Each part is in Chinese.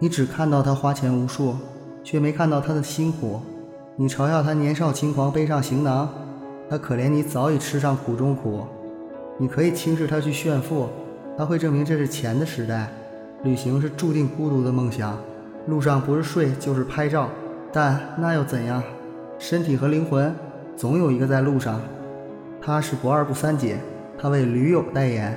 你只看到他花钱无数，却没看到他的辛苦。你嘲笑他年少轻狂背上行囊，他可怜你早已吃上苦中苦。你可以轻视他去炫富，他会证明这是钱的时代。旅行是注定孤独的梦想，路上不是睡就是拍照，但那又怎样？身体和灵魂总有一个在路上。他是不二不三姐，他为驴友代言。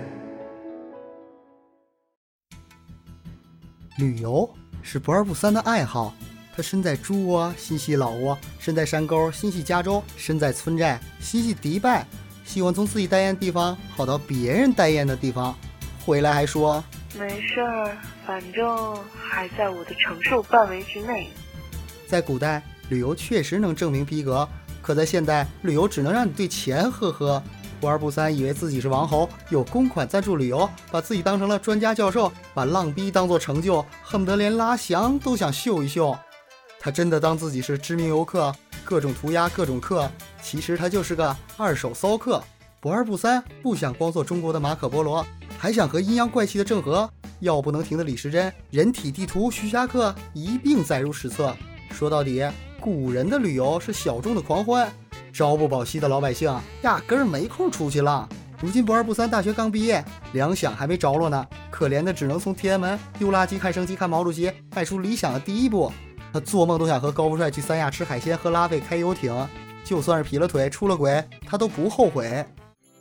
旅游是不二不三的爱好。他身在猪窝，心系老窝；身在山沟，心系加州；身在村寨，心系迪拜。喜欢从自己待厌的地方跑到别人待厌的地方，回来还说没事儿，反正还在我的承受范围之内。在古代，旅游确实能证明逼格；可在现代，旅游只能让你对钱呵呵。不二不三，以为自己是王侯，有公款赞助旅游，把自己当成了专家教授，把浪逼当做成就，恨不得连拉翔都想秀一秀。他真的当自己是知名游客，各种涂鸦，各种刻，其实他就是个二手骚客。不二不三，不想光做中国的马可波罗，还想和阴阳怪气的郑和、药不能停的李时珍、人体地图徐霞客一并载入史册。说到底，古人的旅游是小众的狂欢。朝不保夕的老百姓压根儿没空出去浪。如今不二不三大学刚毕业，粮饷还没着落呢，可怜的只能从天安门丢垃圾、看升旗、看毛主席，迈出理想的第一步。他做梦都想和高富帅去三亚吃海鲜、喝拉菲、开游艇，就算是劈了腿、出了轨，他都不后悔。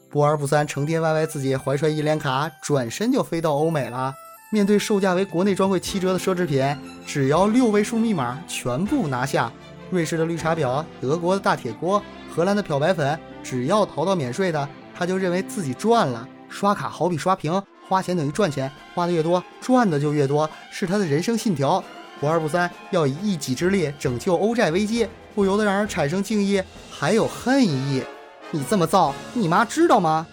不二不三成天歪歪自己怀揣一联卡，转身就飞到欧美了。面对售价为国内专柜七折的奢侈品，只要六位数密码，全部拿下。瑞士的绿茶婊，德国的大铁锅。荷兰的漂白粉，只要淘到免税的，他就认为自己赚了。刷卡好比刷屏，花钱等于赚钱，花的越多，赚的就越多，是他的人生信条。不二不三，要以一己之力拯救欧债危机，不由得让人产生敬意，还有恨意。你这么造，你妈知道吗？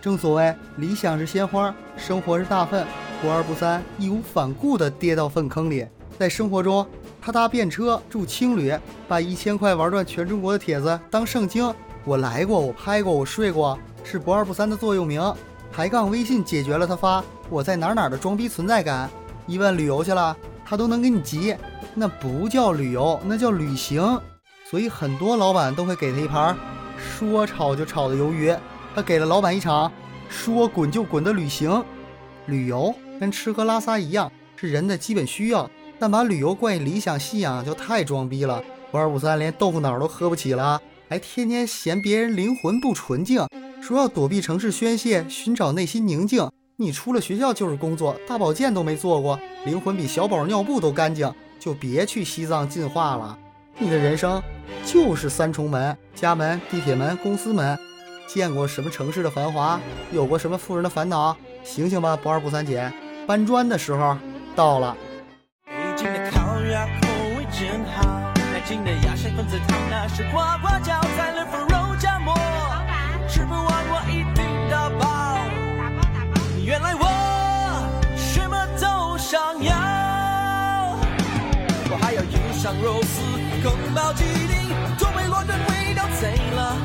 正所谓理想是鲜花，生活是大粪。不二不三，义无反顾地跌到粪坑里，在生活中。他搭便车住青旅，把一千块玩转全中国的帖子当圣经。我来过，我拍过，我睡过，是不二不三的座右铭。抬杠微信解决了他发我在哪哪的装逼存在感。一问旅游去了，他都能给你急。那不叫旅游，那叫旅行。所以很多老板都会给他一盘说炒就炒的鱿鱼。他给了老板一场说滚就滚的旅行。旅游跟吃喝拉撒一样，是人的基本需要。但把旅游冠以理想信仰就太装逼了。不二不三连豆腐脑都喝不起了，还天天嫌别人灵魂不纯净，说要躲避城市宣泄，寻找内心宁静。你出了学校就是工作，大保健都没做过，灵魂比小宝尿布都干净，就别去西藏进化了。你的人生就是三重门：家门、地铁门、公司门。见过什么城市的繁华？有过什么富人的烦恼？醒醒吧，不二不三姐，搬砖的时候到了。真好，南京的鸭血粉丝汤，那是呱呱叫，再来份肉夹馍，老板吃不完我一定打包。打包打包。原来我什么都想要，我还要鱼香肉丝、宫保鸡丁、多梅罗顿味道贼了，